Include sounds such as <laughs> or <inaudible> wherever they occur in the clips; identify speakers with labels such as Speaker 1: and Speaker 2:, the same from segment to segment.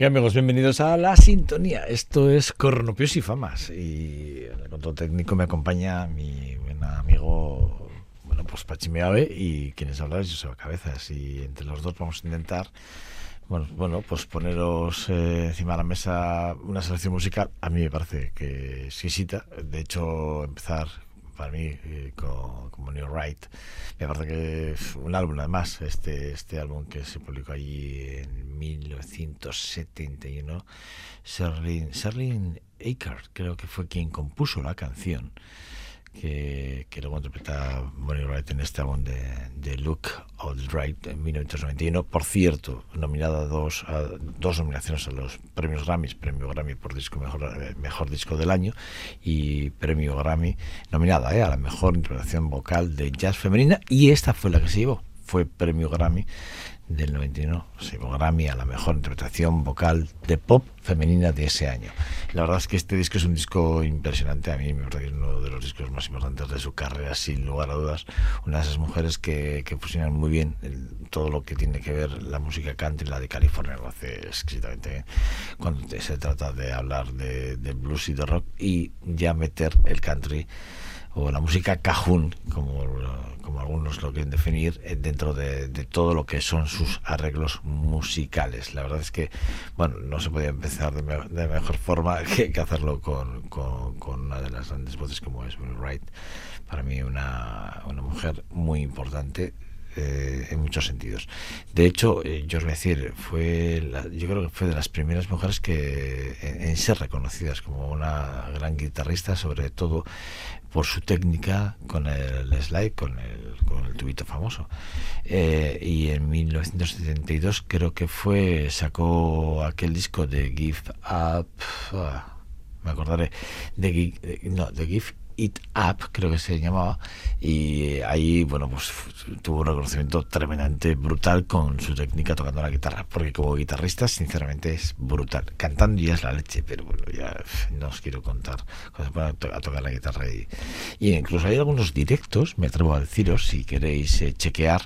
Speaker 1: Y amigos, bienvenidos a La Sintonía. Esto es Cornopios y Famas. Y en el control técnico me acompaña mi buen amigo, bueno, pues Pachimeave y quienes hablan es Joseba Cabezas. Y entre los dos vamos a intentar, bueno, bueno pues poneros eh, encima de la mesa una selección musical. A mí me parece que exquisita. De hecho, empezar para mí eh, con, como New Right me parece que es un álbum además este este álbum que se publicó allí en 1971 Serling Serling Akers creo que fue quien compuso la canción que, que luego interpreta Bonnie Wright en este álbum de, de Look All Right en 1991. Por cierto, nominada a dos, a dos nominaciones a los premios Grammys, premio Grammy por disco mejor, eh, mejor disco del año y premio Grammy nominada eh, a la mejor interpretación vocal de jazz femenina. Y esta fue la que se llevó, fue premio Grammy del 91, se llevó Grammy a la mejor interpretación vocal de pop femenina de ese año. La verdad es que este disco es un disco impresionante, a mí me parece uno de los discos más importantes de su carrera, sin lugar a dudas. Una de esas mujeres que, que fusionan muy bien el- todo lo que tiene que ver la música country, la de California, lo hace exquisitamente bien. Cuando se trata de hablar de, de blues y de rock y ya meter el country o la música cajún, como, como algunos lo quieren definir, eh, dentro de, todo lo que son sus arreglos musicales. La verdad es que, bueno, no se podía empezar de, me- de mejor forma <laughs> que, hacerlo con, con- con una de las grandes voces como es Bonnie Wright. Para mí una, una mujer muy importante eh, en muchos sentidos. De hecho, yo os voy a decir, fue la- yo creo que fue de las primeras mujeres que en, ser reconocidas como una gran guitarrista, sobre todo por su técnica con el slide, con el, con el tubito famoso. Eh, y en 1972 creo que fue, sacó aquel disco de Give Up, ah, me acordaré, de, eh, no, de Give It Up, creo que se llamaba, y ahí, bueno, pues tuvo un reconocimiento tremendamente brutal con su técnica tocando la guitarra, porque como guitarrista, sinceramente, es brutal. Cantando ya es la leche, pero bueno, ya no os quiero contar cuando se pone a, to- a tocar la guitarra. Y, y incluso hay algunos directos, me atrevo a deciros, si queréis eh, chequear,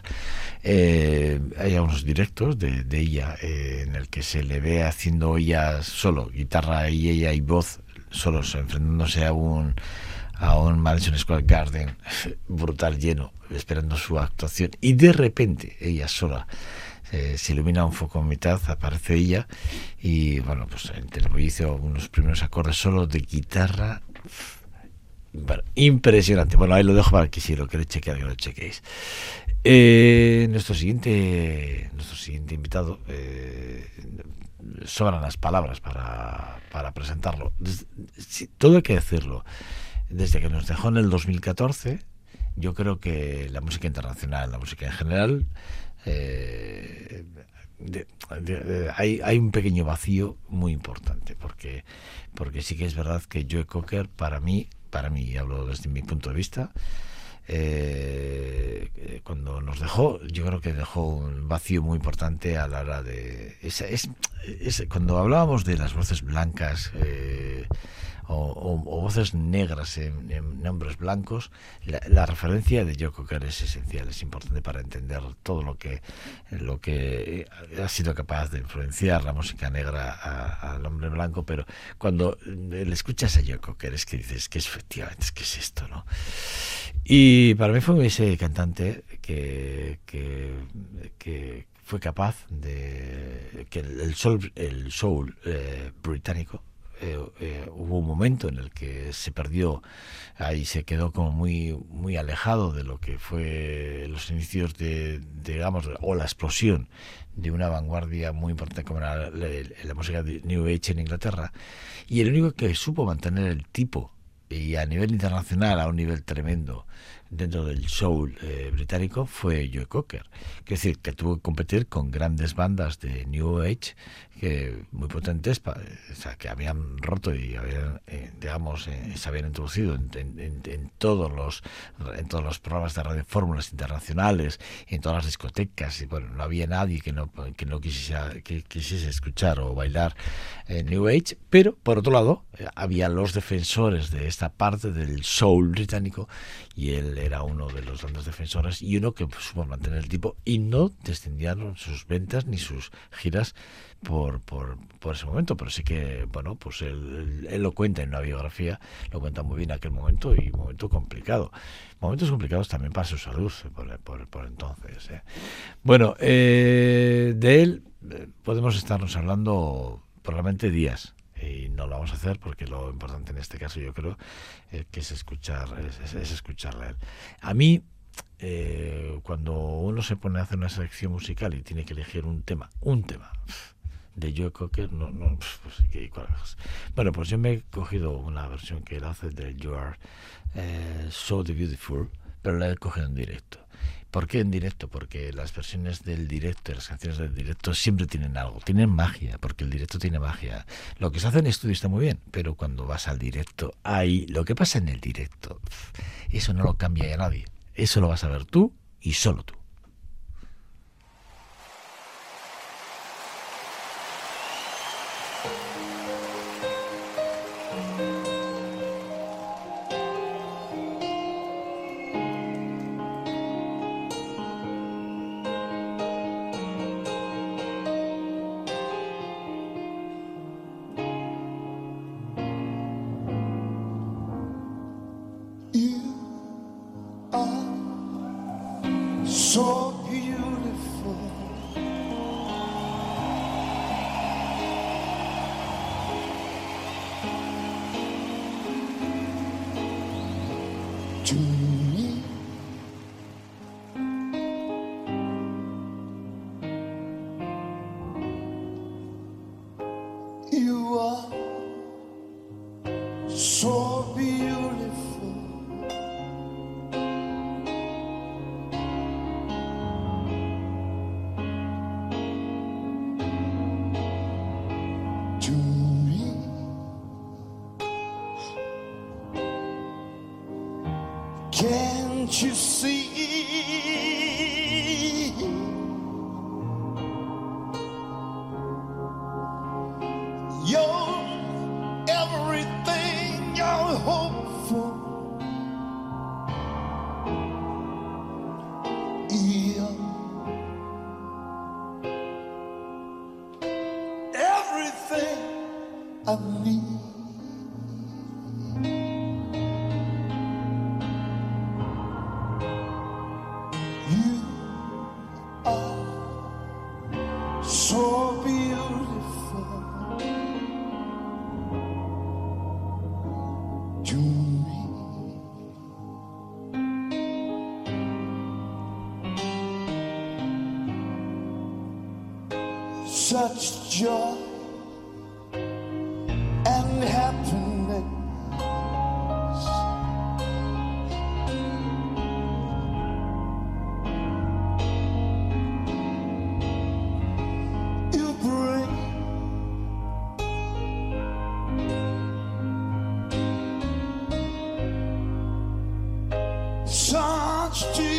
Speaker 1: eh, hay algunos directos de, de ella eh, en el que se le ve haciendo ella solo, guitarra y ella y voz, solos, enfrentándose a un a un Madison Square Garden brutal lleno, esperando su actuación y de repente ella sola eh, se ilumina un foco en mitad, aparece ella y bueno, pues en el hizo unos primeros acordes solo de guitarra bueno, impresionante. Bueno, ahí lo dejo para que si lo queréis chequear, que lo chequéis. Eh, nuestro siguiente nuestro siguiente invitado eh, sobran las palabras para, para presentarlo. Todo hay que decirlo. Desde que nos dejó en el 2014, yo creo que la música internacional, la música en general, eh, hay, hay un pequeño vacío muy importante, porque, porque sí que es verdad que Joe Cocker, para mí, para mí, hablo desde mi punto de vista, eh, cuando nos dejó, yo creo que dejó un vacío muy importante a la hora de... esa- es, es- cuando hablábamos de las voces blancas eh, o, voces negras en, en nombres blancos, la, la referencia de Joe Cocker es esencial, es importante para entender todo lo que, lo que ha sido capaz de influenciar la música negra a- al hombre blanco, pero cuando le escuchas a Joe Cocker es que dices que es efectivamente, es es esto, ¿no? Y para mí fue ese cantante que, que, fue capaz de que el, el soul, el soul eh, británico eh, eh, hubo un momento en el que se perdió ahí se quedó como muy muy alejado de lo que fue los inicios de, digamos o la explosión de una vanguardia muy importante como era la, música de New Age en Inglaterra y el único que supo mantener el tipo y a nivel internacional a un nivel tremendo dentro del soul eh, británico fue Joe Cocker. Quiero decir, que tuvo que competir con grandes bandas de New Age que muy potentes, pa- o sea, que habían roto y habían, eh, digamos, eh, se habían introducido en, en- todos los en todos los programas de radio fórmulas internacionales, en todas las discotecas, y bueno, no había nadie que no que no quisiese, que quisiese escuchar o bailar eh, New Age, pero por otro lado eh, había los defensores de esta parte del soul británico y él era uno de los grandes defensores y uno que supo mantener el tipo y no descendieron sus ventas ni sus giras por, por, por ese momento, pero sí que, bueno, pues él, él- lo cuenta en una biografía, lo cuenta muy bien aquel momento y momento complicado. Momentos complicados también para su salud por, por- por entonces. eh. Bueno, eh, de él eh, podemos estarnos hablando probablemente días y no lo vamos a hacer porque lo importante en este caso yo creo eh, que es escuchar es, es- es escucharle a él. A mí eh, cuando uno se pone a hacer una selección musical y tiene que elegir un tema, un tema de Joe Cocker, no, no, pf, pues, ¿qué- bueno, pues yo me he cogido una versión que él hace de You Are eh, So the Beautiful, pero la he cogido en directo. ¿Por qué en directo? Porque las versiones del directo, las canciones del directo siempre tienen algo, tienen magia, porque el directo tiene magia. Lo que se hace en estudio está muy bien, pero cuando vas al directo, ahí, lo que pasa en el directo, eso no lo cambia ya nadie. Eso lo vas a ver tú y solo tú.
Speaker 2: To Such joy and happiness. You bring such joy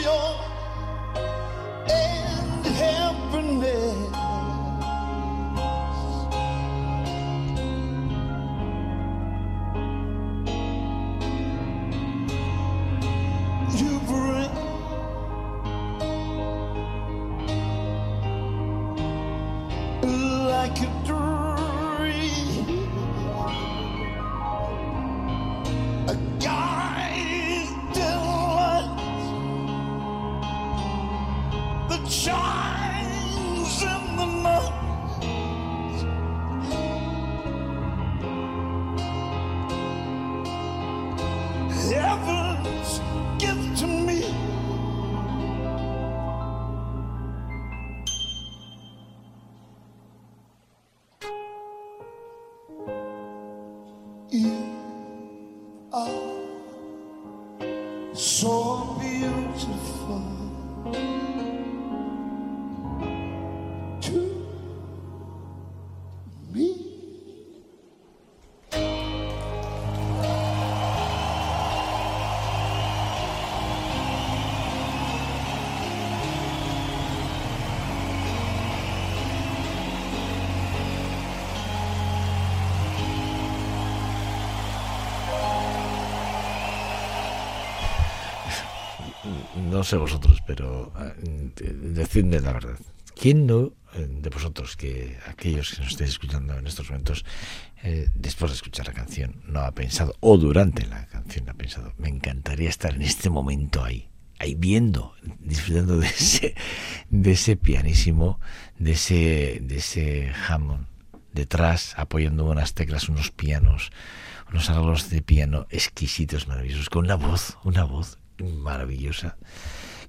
Speaker 1: sé vosotros, pero eh, decidme la verdad. ¿Quién no eh, de vosotros, que aquellos que nos estéis escuchando en estos momentos, eh, después de escuchar la canción, no ha pensado, o durante la canción ha pensado, me encantaría estar en este momento ahí, ahí viendo, disfrutando de ese, de ese pianísimo, de ese, de ese Hammond detrás, apoyando unas teclas, unos pianos, unos arreglos de piano exquisitos, maravillosos, con una voz, una voz maravillosa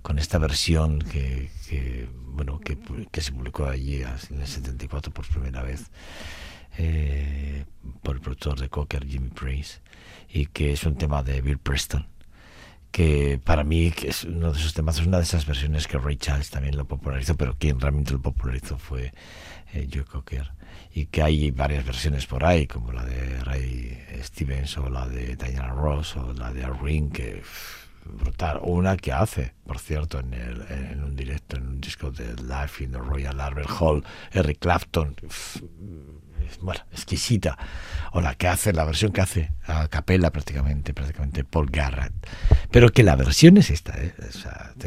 Speaker 1: con esta versión que, bueno que, que, se publicó allí en el 74 por primera vez eh, por el productor de Cocker Jimmy Praise y que es un tema de Bill Preston que para mí que es uno de esos temas es una de esas versiones que Ray Charles también lo popularizó pero quien realmente lo popularizó fue eh, Joe Cocker y que hay varias versiones por ahí como la de Ray Stevens o la de Diana Ross o la de Ring que brutal. Una que hace, por cierto, en, el, en un directo, en un disco de Life in the Royal Albert Hall, Eric Clapton. Bueno, exquisita. O la que hace, la versión que hace a capela prácticamente, prácticamente Paul Garrett. Pero que la versión es esta, ¿eh?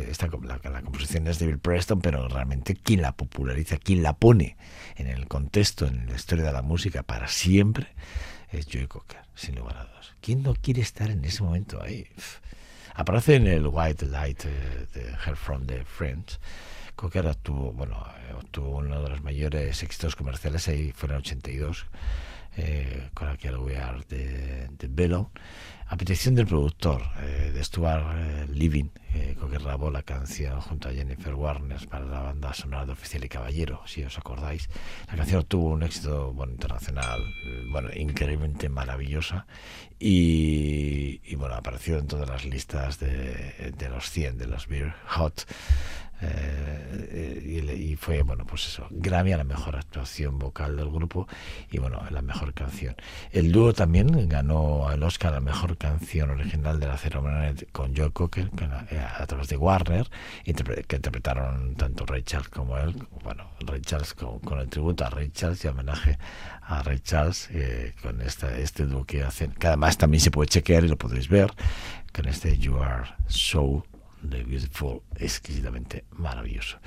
Speaker 1: esta la, la, composición es de Bill Preston, pero realmente quien la populariza, quien la pone en el contexto, en la historia de la música para siempre, es Joe Cocker, sin lugar a dudas. ¿Quién no quiere estar en ese momento ahí? Aparece en el White Light de Her from the Friends. Cocker obtuvo, bueno, eh, obtuvo uno de los mayores éxitos comerciales ahí fue en el 82 eh, con aquel We Are de, de Bellow a petición del productor eh, de Stuart eh, Living, eh, que grabó la canción junto a Jennifer Warner para la banda sonora de Oficial y Caballero, si os acordáis. La canción tuvo un éxito bueno, internacional, eh, bueno, increíblemente maravillosa y, y, bueno, apareció en todas las listas de, de los 100 de los Beer Hot. Eh, y, y fue bueno pues eso Grammy a la mejor actuación vocal del grupo y bueno la mejor canción el dúo también ganó el Oscar a la mejor canción original de la ceremonia con Joe Cocker que a través de Warner que interpretaron tanto Ray Charles como él bueno Ray Charles con, el tributo a Ray Charles y homenaje a Ray Charles eh, con esta, este dúo que hacen que además también se puede chequear y lo podéis ver con este You Are So de Beautiful, exquisitamente maravilloso.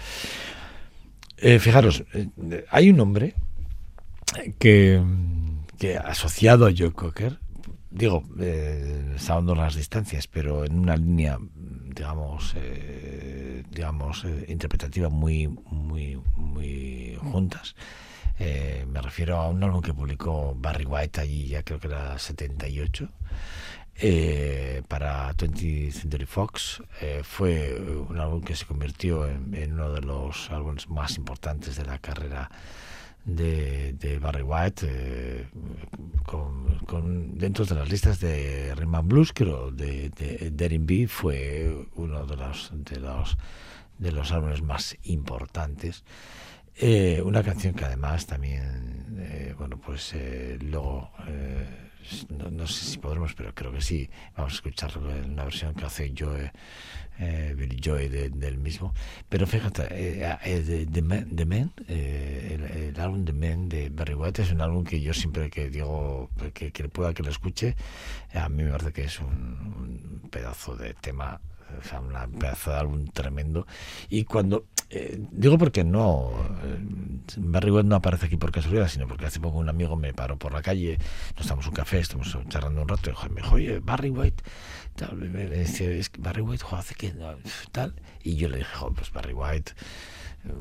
Speaker 1: Eh, fijaros, eh, hay un hombre que, que asociado a Joe Cocker, digo, eh, salvando las distancias, pero en una línea, digamos, eh, digamos, eh, interpretativa muy, muy, muy juntas. Eh, me refiero a un álbum que publicó Barry White allí, ya creo que era 78 eh, para 20th Century Fox. Eh, fue un álbum que se convirtió en, en uno de los álbumes más importantes de la carrera de, de Barry White, eh, con, con- dentro de las listas de Rhythm Blues, creo, de, de, de fue uno de los, de los de los álbumes más importantes. Eh, una canción que además también, eh, bueno, pues eh, luego, eh, no, no sé si podremos, pero creo que sí, vamos a escuchar una versión que hace Joe, eh, Billy Joy de- del mismo. Pero fíjate, eh, eh, de Men, de Men, eh, el, el álbum de Men de Barry White es un álbum que yo siempre que digo que, que pueda que lo escuche, a mí me parece que es un, un pedazo de tema o sea, una pedazo de álbum tremendo. Y cuando. Eh, digo porque no. eh, Barry White no aparece aquí por casualidad, sino porque hace poco un amigo me paró por la calle, nos damos un café, estamos charlando un rato, y me dijo, oye, Barry White. Tal, es que Barry White jo, hace que. tal. Y yo le dije, "Jo, pues Barry White,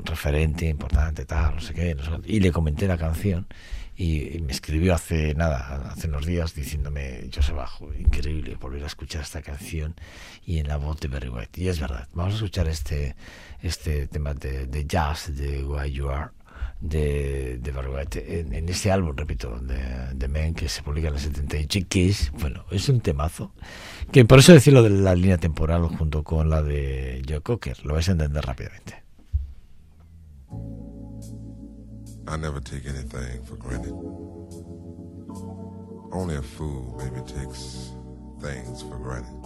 Speaker 1: referente importante, tal, no sé qué. no sé cuánto". y le comenté la canción. Y, me escribió hace nada, hace unos días, diciéndome, yo se bajo, increíble volver a escuchar esta canción y en la voz de Barry White. Y es verdad, vamos a escuchar este, este tema de, jazz de Why You Are de, de Barry White en, en ese álbum, repito, de, de Men que se publica en el 78 y que es, bueno, es un temazo que por eso decirlo de la línea temporal junto con la de Joe Cocker, lo vais a entender rápidamente.
Speaker 3: I never take anything for granted. Only a fool maybe takes things for granted.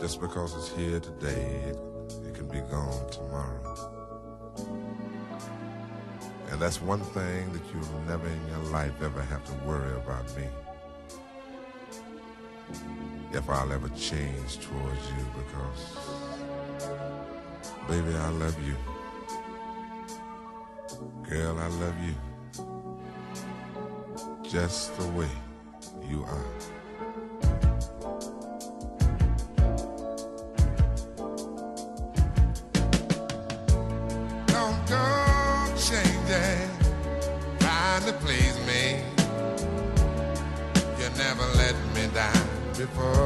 Speaker 3: Just because it's here today, it, it can be gone tomorrow. And that's one thing that you'll never in your life ever have to worry about me. If I'll ever change towards you because, baby, I love you. Girl, I love you just the way you are. Don't go changing, trying to please me. You never let me down before.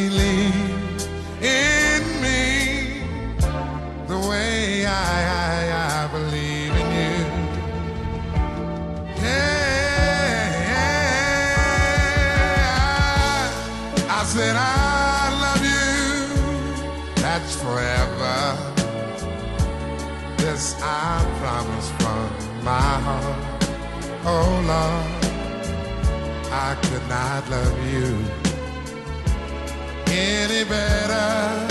Speaker 3: I, I, I believe in you? Yeah, I I said I love you. That's forever. This I promise from my heart. Oh Lord. I could not love you any better.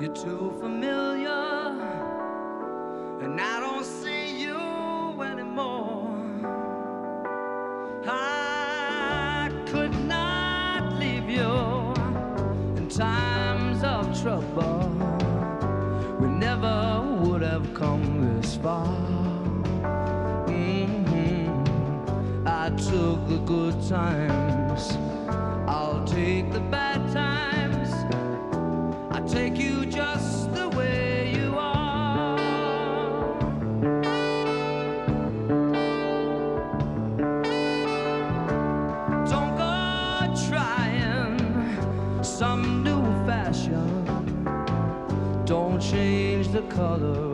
Speaker 4: you're too familiar and I don't see you anymore. I could not leave you in times of trouble. We never would have come this far. Mhm. I took the good times, color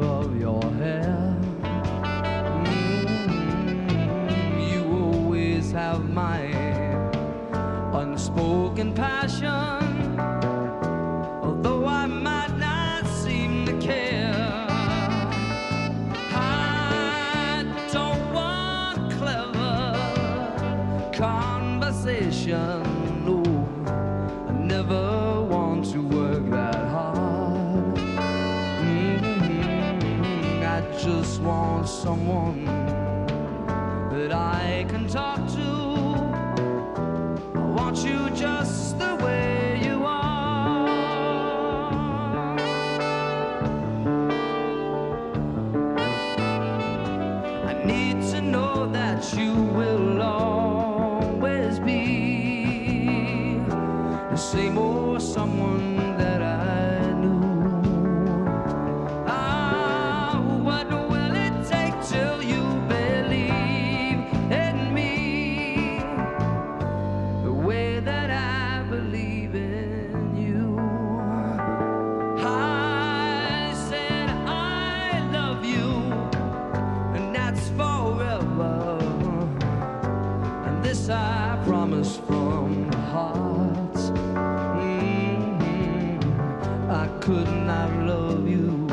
Speaker 4: couldn't I love you?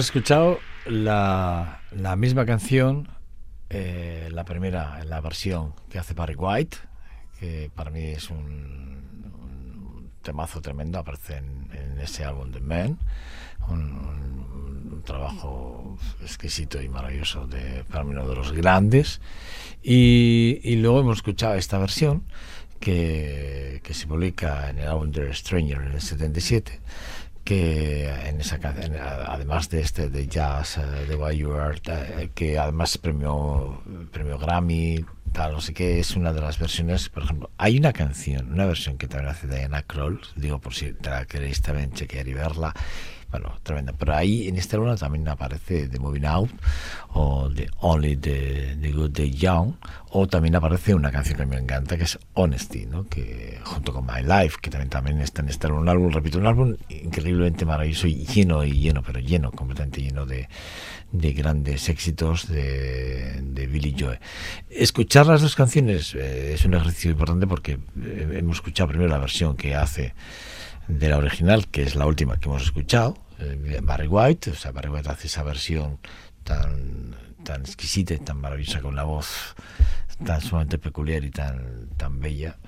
Speaker 1: Hemos escuchado la, la misma canción, eh, la primera, la versión que hace Barry White, que para mí es un, un temazo tremendo, aparece en, en ese álbum de Men, un, un- un trabajo exquisito y maravilloso, de, para mí uno de los grandes. Y, y luego hemos escuchado esta versión que, que se publica en el álbum The Stranger en el 77 que en esa canción, además de este de jazz, eh, de Why You Are, eh, que además premio, premio Grammy, tal, no sé qué, es una de las versiones, por ejemplo, hay una canción, una versión que también hace Diana Kroll, digo por si te la queréis también chequear y verla, bueno, tremenda, pero ahí en este álbum también aparece The Moving Out o The Only the, the Good The Young o también aparece una canción que me encanta que es Honesty, ¿no? que junto con My Life, que también, también está en este álbum, un álbum, repito, un álbum increíblemente maravilloso y lleno y lleno, pero lleno, completamente lleno de, de grandes éxitos de, de Billy Joe. Escuchar las dos canciones eh, es un ejercicio importante porque eh, hemos escuchado primero la versión que hace de la original, que es la última que hemos escuchado, eh, Barry White, o sea, Barry White hace esa versión tan tan exquisita y tan maravillosa con una voz tan sumamente peculiar y tan tan bella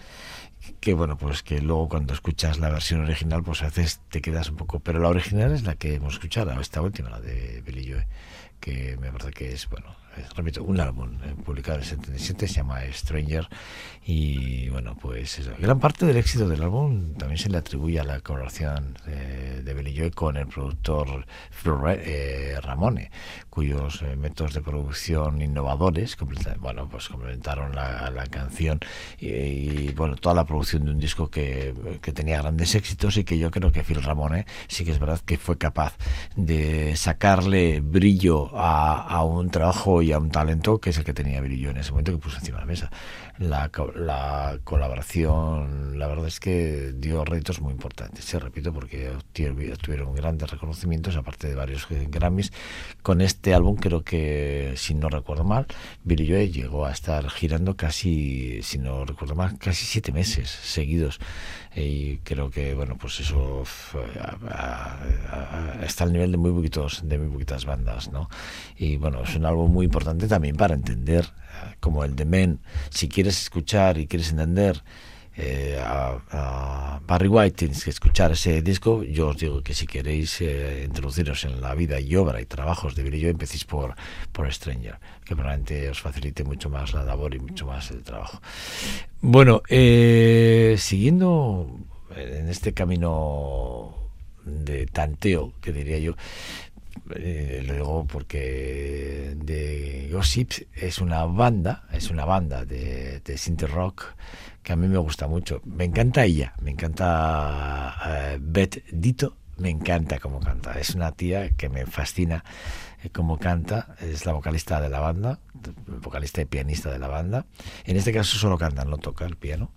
Speaker 1: que bueno pues que luego cuando escuchas la versión original pues a veces te quedas un poco pero la original es la que hemos escuchado esta última la de Billy Joe que me parece que es bueno repito un álbum eh, publicado en el 77 se llama Stranger y bueno pues eso. gran parte del éxito del álbum también se le atribuye a la colaboración eh, de Billy Joe con el productor eh, Ramone cuyos eh, métodos de producción innovadores bueno pues complementaron la, la canción y, bueno toda la producción de un disco que, que tenía grandes éxitos y que yo creo que Phil Ramone sí que es verdad que fue capaz de sacarle brillo a, a un trabajo y a un talento que es el que tenía Billy Joe en ese momento que puso encima de la mesa. La, la colaboración la verdad es que dio réditos muy importantes se repito porque obtieron- tuvieron grandes reconocimientos aparte de varios Grammys con este álbum creo que si no recuerdo mal Billy Joe llegó a estar girando casi si no recuerdo mal casi siete meses seguidos. Y creo que bueno pues eso a- a- a- está al nivel de muy poquitos de muy poquitas bandas no y bueno es un álbum muy importante también para entender eh, como el de Men. Si quieres escuchar y quieres entender eh, a, Barry White tienes que escuchar ese disco. Yo os digo que si queréis eh, introduciros en la vida y obra y trabajos de Billy Joe empecéis por, por Stranger que probablemente os facilite mucho más la labor y mucho más el trabajo. Bueno eh, siguiendo en este camino de tanteo que diría yo eh, lo digo porque The Gossip es una banda, es una banda de, de synth rock que a mí me gusta mucho. Me encanta ella, me encanta eh, Beth Dito, me encanta cómo canta. Es una tía que me fascina eh, cómo canta. Es la vocalista de la banda, vocalista y pianista de la banda. En este caso solo canta, no toca el piano.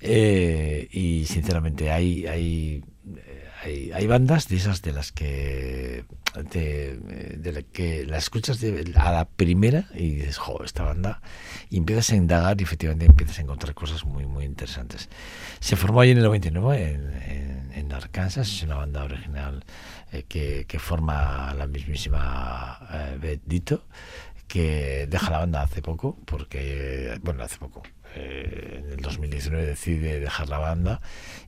Speaker 1: Eh, y sinceramente hay, eh, hay, hay bandas de esas de las que de, de la que la escuchas de- a la primera y dices, jo, esta banda, y empiezas a indagar y efectivamente empiezas a encontrar cosas muy, muy interesantes. Se formó ahí en el 99 en, en, en Arkansas, es una banda original eh, que, que forma la mismísima eh, que deja la banda hace poco, porque, bueno, hace poco, eh, en el 2019 decide dejar la banda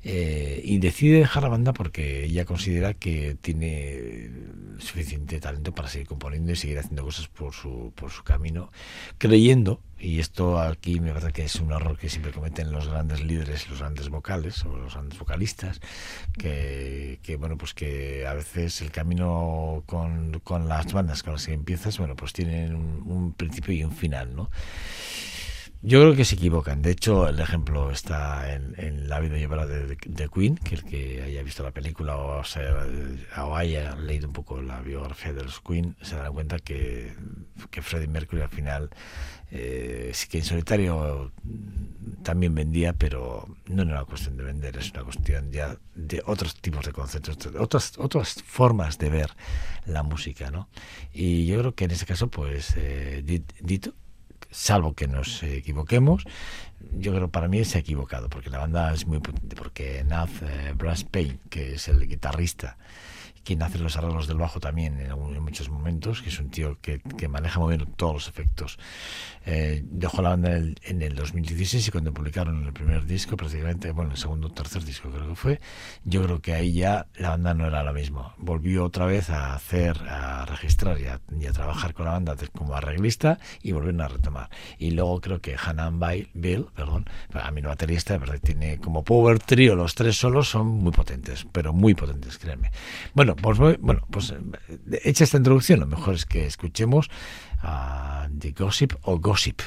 Speaker 1: eh, y decide dejar la banda porque ella considera que tiene suficiente talento para seguir componiendo y seguir haciendo cosas por su, por su camino, creyendo, y esto aquí me parece que es un error que siempre cometen los grandes líderes, los grandes vocales o los grandes vocalistas, que, que, bueno, pues que a veces el camino con, con las bandas con las que empiezas, bueno, pues tienen un, un principio y un final, ¿no? Yo creo que se equivocan. De hecho, el ejemplo está en, la vida de, de Queen, que el que haya visto la película o, sea, o haya leído un poco la biografía de los Queen, se dará cuenta que, que Freddie Mercury al final, eh, sí que en solitario también vendía, pero no era una cuestión de vender, es una cuestión ya de otros tipos de conceptos, otras, otras formas de ver la música, ¿no? Y yo creo que en ese caso, pues, eh, Dit- Dito salvo que nos equivoquemos, yo creo para mí se ha equivocado, porque la banda es muy potente, porque Nath eh, Brass Payne, que es el guitarrista, quien hace los arreglos del bajo también en, en muchos momentos, que es un tío que, que maneja muy bien todos los efectos. Eh, dejó la banda en el, en el 2016 y cuando publicaron el primer disco, prácticamente, bueno, el segundo tercer disco creo que fue, yo creo que ahí ya la banda no era la misma. Volvió otra vez a hacer, a registrar y a, y a trabajar con la banda como arreglista y volvieron a retomar. Y luego creo que Hanan Bill, perdón, a mí no baterista, verdad, tiene como power trio, los tres solos son muy potentes, pero muy potentes, créanme. Bueno, pues, bueno, pues eh, hecha esta introducción, lo mejor es que escuchemos a The Gossip o Gossip.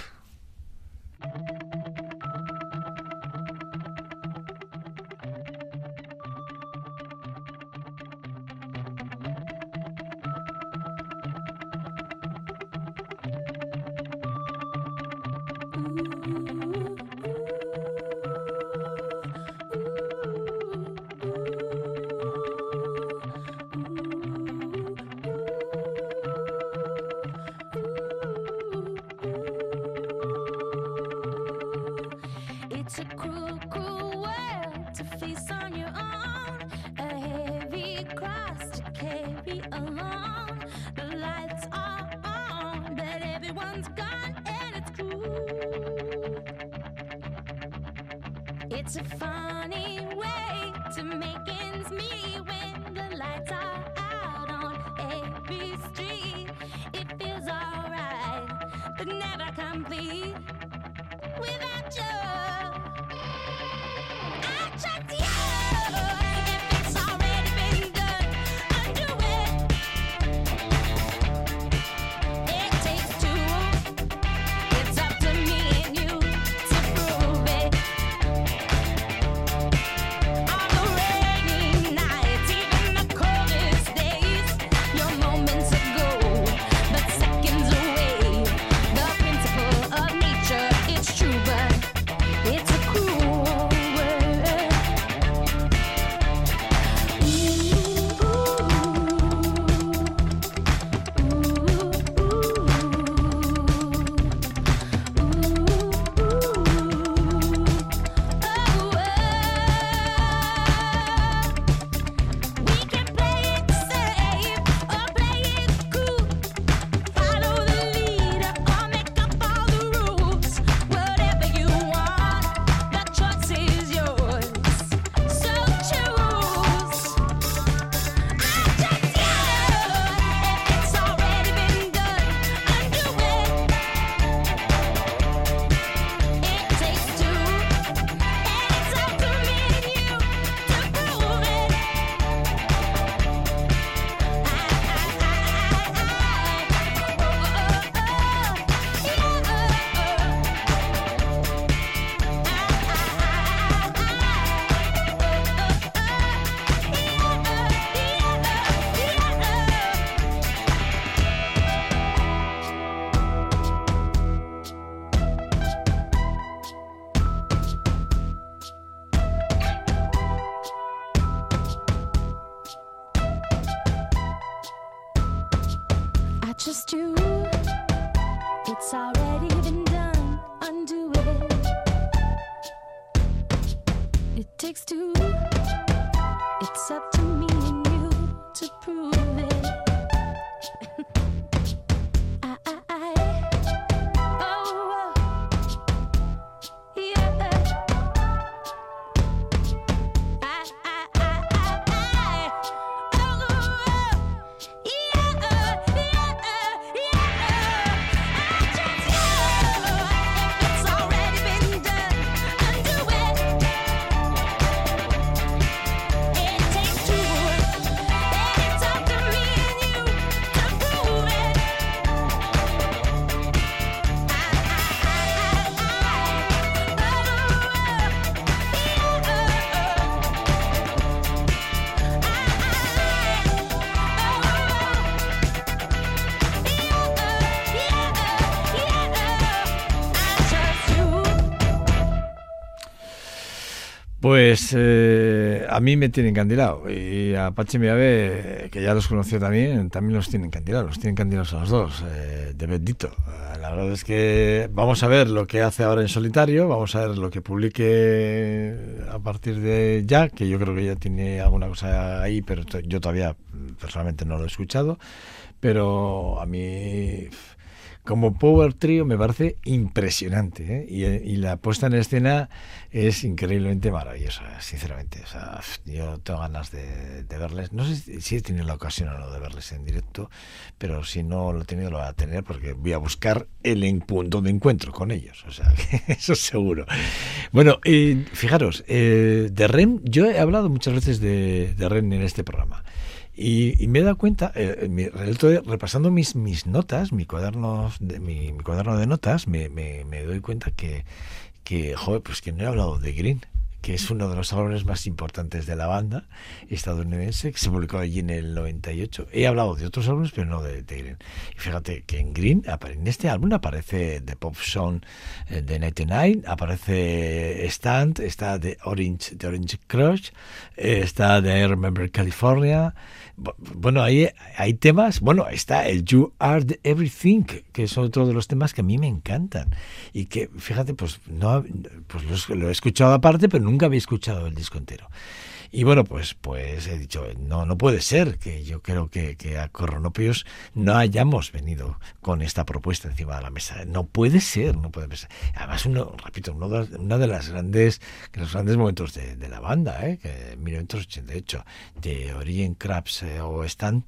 Speaker 1: Pues eh, a mí me tiene encandilado y a Pachi Miave, que ya los conoció también, también los tiene encandilados, los tienen encandilados a los dos, eh, de bendito. La verdad es que vamos a ver lo que hace ahora en solitario, vamos a ver lo que publique a partir de ya, que yo creo que ya tiene alguna cosa ahí, pero yo todavía personalmente no lo he escuchado, pero a mí como Power Trio me parece impresionante ¿eh? y, y la puesta en escena es increíblemente maravillosa, sinceramente. O sea, yo tengo ganas de, verles. No sé si- he tenido la ocasión o no de verles en directo, pero si no lo he tenido, lo voy a tener porque voy a buscar el punto de encuentro con ellos. O sea, <laughs> eso seguro. Bueno, eh, fijaros, eh, de REM, yo he hablado muchas veces de, de en este programa. Y, y me he dado cuenta, eh, en mi- repasando mis, mis notas, mi cuaderno de, mi, mi cuaderno de notas, me, me, me doy cuenta que, que, joder, pues que no he hablado de Green, que es uno de los álbumes más importantes de la banda estadounidense, que se publicó allí en el 98. He hablado de otros álbumes, pero no de, de Green. Y fíjate que en Green, en este álbum aparece The Pop Song eh, de 99, aparece Stand, está de Orange, de Orange Crush, eh, está I Remember California. Bu- Bueno, ahí hay temas, bueno, está el You Are the Everything, que es otro de los temas que a mí me encantan. Y que, fíjate, pues, no, pues lo, lo he escuchado aparte, pero nunca había escuchado el disco entero. Y bueno, pues, pues he dicho, no, no puede ser que yo creo que, que a Coronopios no hayamos venido con esta propuesta encima de la mesa. No puede ser, no puede ser. Además, uno, repito, uno de, una de las grandes, de los grandes momentos de, de la banda, ¿eh? que en 1988, de Origin Crabs eh, o Stand,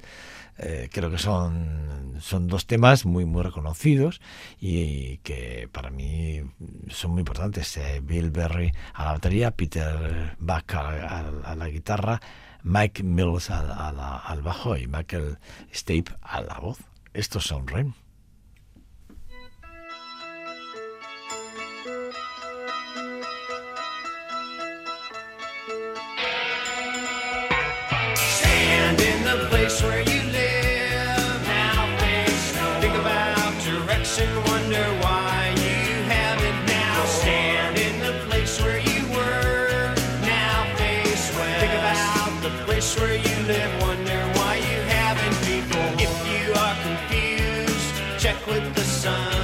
Speaker 1: eh, creo que son, son dos temas muy muy reconocidos y que para mí son muy importantes. Eh, Bill Berry a la batería, Peter Buck a, la guitarra, Mike Mills a- al bajo y Michael Stape a la voz. Estos son Rem.
Speaker 5: Where you live, wonder why you haven't before. If you are confused, check with the sun.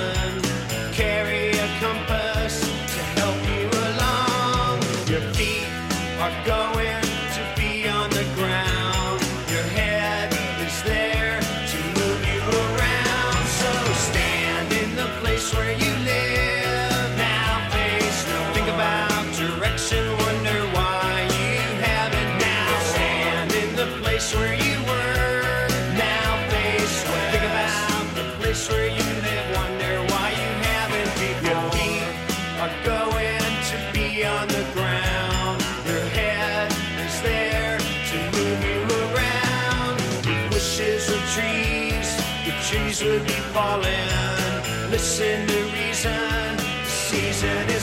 Speaker 5: darling. Listen to reason, season is.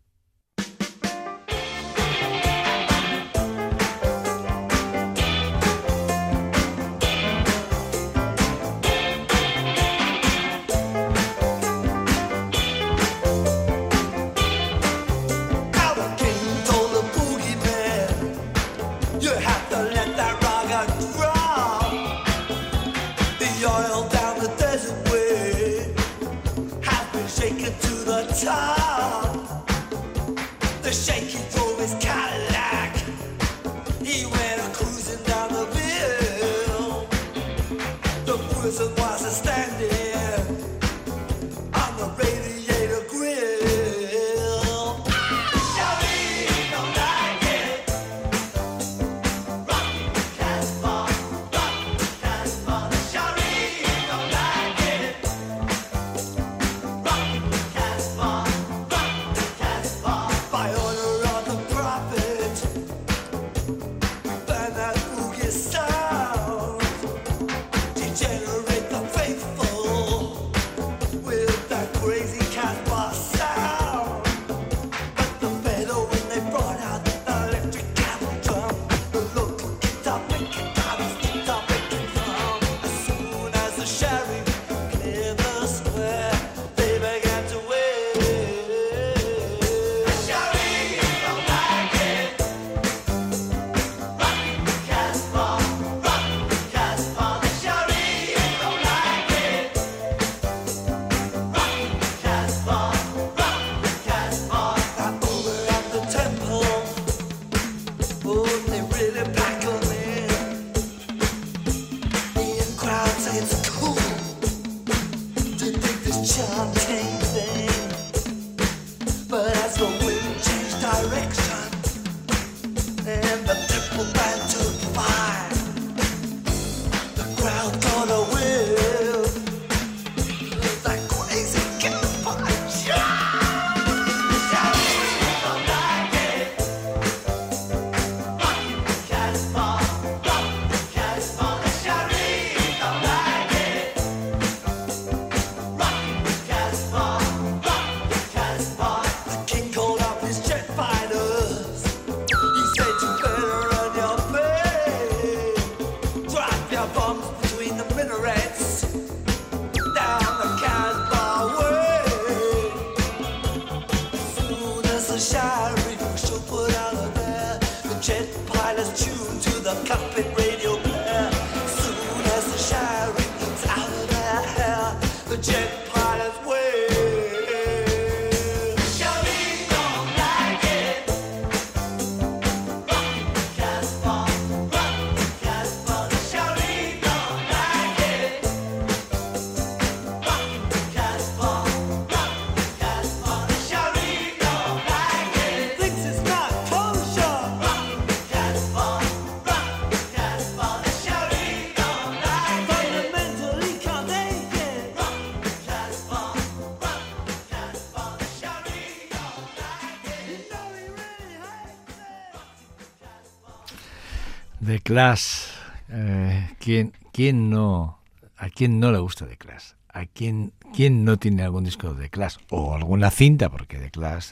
Speaker 1: Clash. Eh, ¿quién, ¿Quién no? ¿A quién no le gusta The Clash? ¿A quién, quién no tiene algún disco de Clash? O alguna cinta, porque The Clash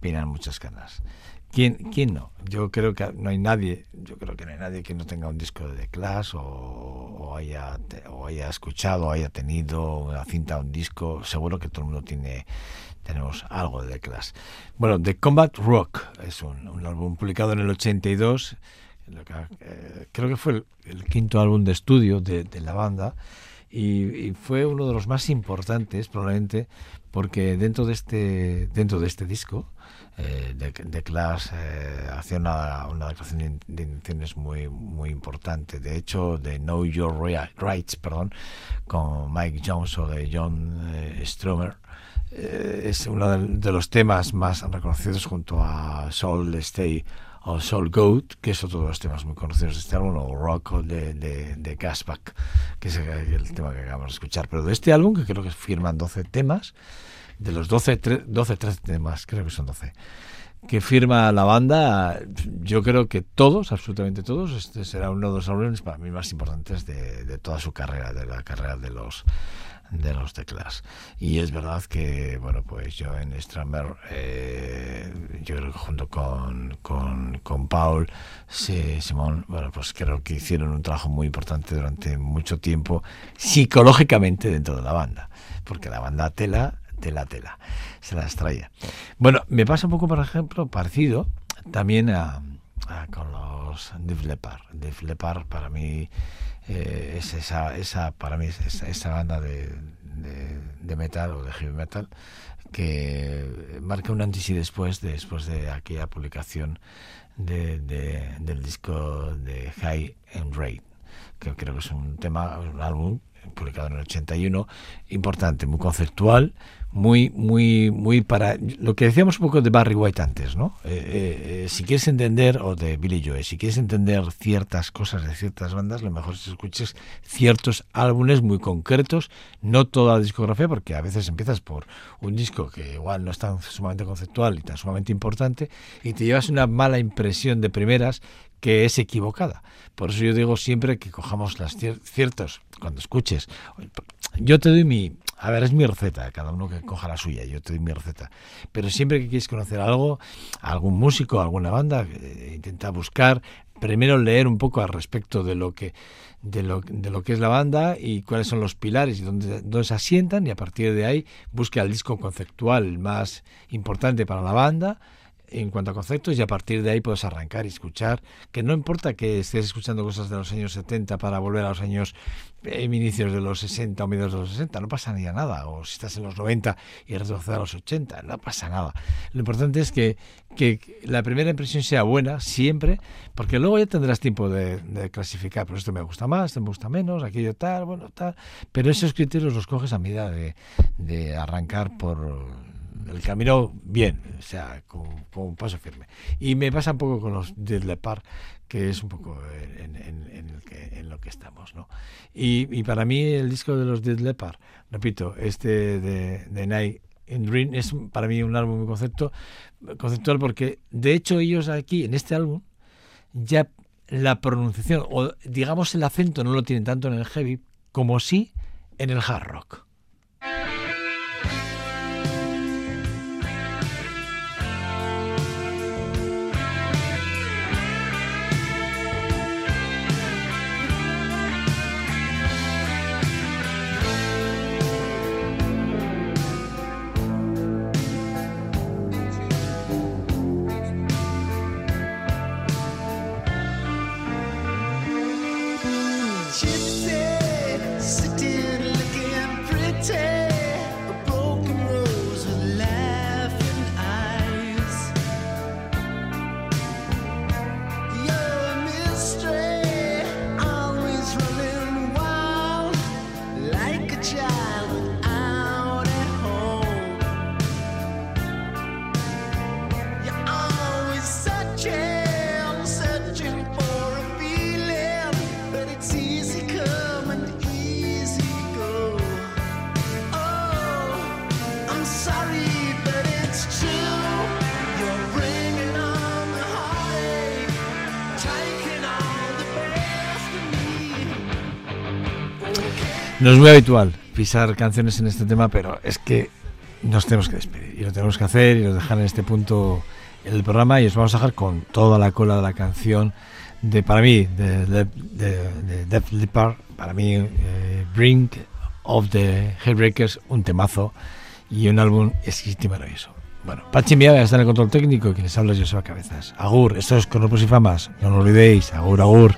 Speaker 1: peinan muchas canas. ¿Quién, ¿Quién no? Yo creo que no hay nadie, yo creo que no hay nadie que no tenga un disco de The Clash o, o haya, o haya escuchado, o haya tenido una cinta, un disco. Seguro que todo el mundo tiene tenemos algo de The Clash. Bueno, The Combat Rock es un, un álbum publicado en el 82. Eh, creo que fue el, quinto álbum de estudio de, la banda y, fue uno de los más importantes probablemente porque dentro de este dentro de este disco eh, de, de Clash eh, hacía una, una declaración de, intenciones muy muy importante. De hecho de Know Your Ri- Rights perdón con Mike Jones o de John eh, Stromer es uno de los temas más reconocidos junto a Soul Stay o Soul Goat, que otro de los temas muy conocidos de este álbum, o Rock de, de, de Cashback, que es el, tema que acabamos de escuchar. Pero de este álbum, que creo que firman 12 temas, de los 12, tre- 12 13 temas, creo que son 12, que firma la banda, yo creo que todos, absolutamente todos, este será uno de los álbumes para mí más importantes de, de toda su carrera, de la carrera de los de los teclas y es verdad que bueno pues yo en Stramer eh, yo creo que junto con, con, con Paul sí, Simón bueno pues creo que hicieron un trabajo muy importante durante mucho tiempo psicológicamente dentro de la banda porque la banda tela tela tela se las traía. Bueno me pasa un poco por ejemplo parecido también a, a con los Def Leppard. Def Leppard para mí eh, es esa, esa para mí es esa, banda de, de, metal o de heavy metal que marca un antes y después de- después de aquella publicación de- del disco de High and Raid que creo que es un tema un álbum publicado en el 81 importante muy conceptual muy muy muy para lo que decíamos un poco de Barry White antes no Eh, eh, eh, si quieres entender o de Billy Joe si quieres entender ciertas cosas de ciertas bandas lo mejor es que escuches ciertos álbumes muy concretos no toda la discografía porque a veces empiezas por un disco que igual no es tan sumamente conceptual y tan sumamente importante y te llevas una mala impresión de primeras que es equivocada. Por eso yo digo siempre que cojamos las cier- ciertos, cuando escuches, yo te doy mi, a ver, es mi receta, cada uno que coja la suya, yo te doy mi receta. Pero siempre que quieres conocer algo, algún músico, alguna banda, eh, intenta buscar, primero leer un poco al respecto de lo que de lo, de lo que es la banda y cuáles son los pilares y dónde, dónde se asientan y a partir de ahí busca el disco conceptual más importante para la banda en cuanto a conceptos y a partir de ahí puedes arrancar y escuchar, que no importa que estés escuchando cosas de los años 70 para volver a los años eh, inicios de los 60 o mediados de los 60, no pasa ni a nada, o si estás en los 90 y retroceder a los 80, no pasa nada. Lo importante es que, que la primera impresión sea buena siempre, porque luego ya tendrás tiempo de, de clasificar, pero esto me gusta más, esto me gusta menos, aquello tal, bueno, tal, pero esos criterios los coges a medida de, de arrancar por el camino bien, o sea, con, con paso firme. Y me pasa un poco con los Dead Leppard, que es un poco en, en- en el que, en lo que estamos, ¿no? Y, y para mí el disco de los Dead Leppard, repito, este de, de Night in Dream es para mí un álbum muy concepto, conceptual porque de hecho ellos aquí en este álbum ya la pronunciación o digamos el acento no lo tienen tanto en el heavy como sí en el hard rock. No es muy habitual pisar canciones en este tema, pero es que nos tenemos que despedir. Y lo tenemos que hacer y nos dejar en este punto el programa y os vamos a dejar con toda la cola de la canción de, para mí, de, de, de, de para mí, eh, Brink of the Hellbreakers, un temazo y un álbum exquisito y maravilloso. Bueno, Pachi Miaga está en el control técnico y quien les habla es Joseba Cabezas. Agur, esto es Cornopos y Famas, no lo olvidéis, agur, agur.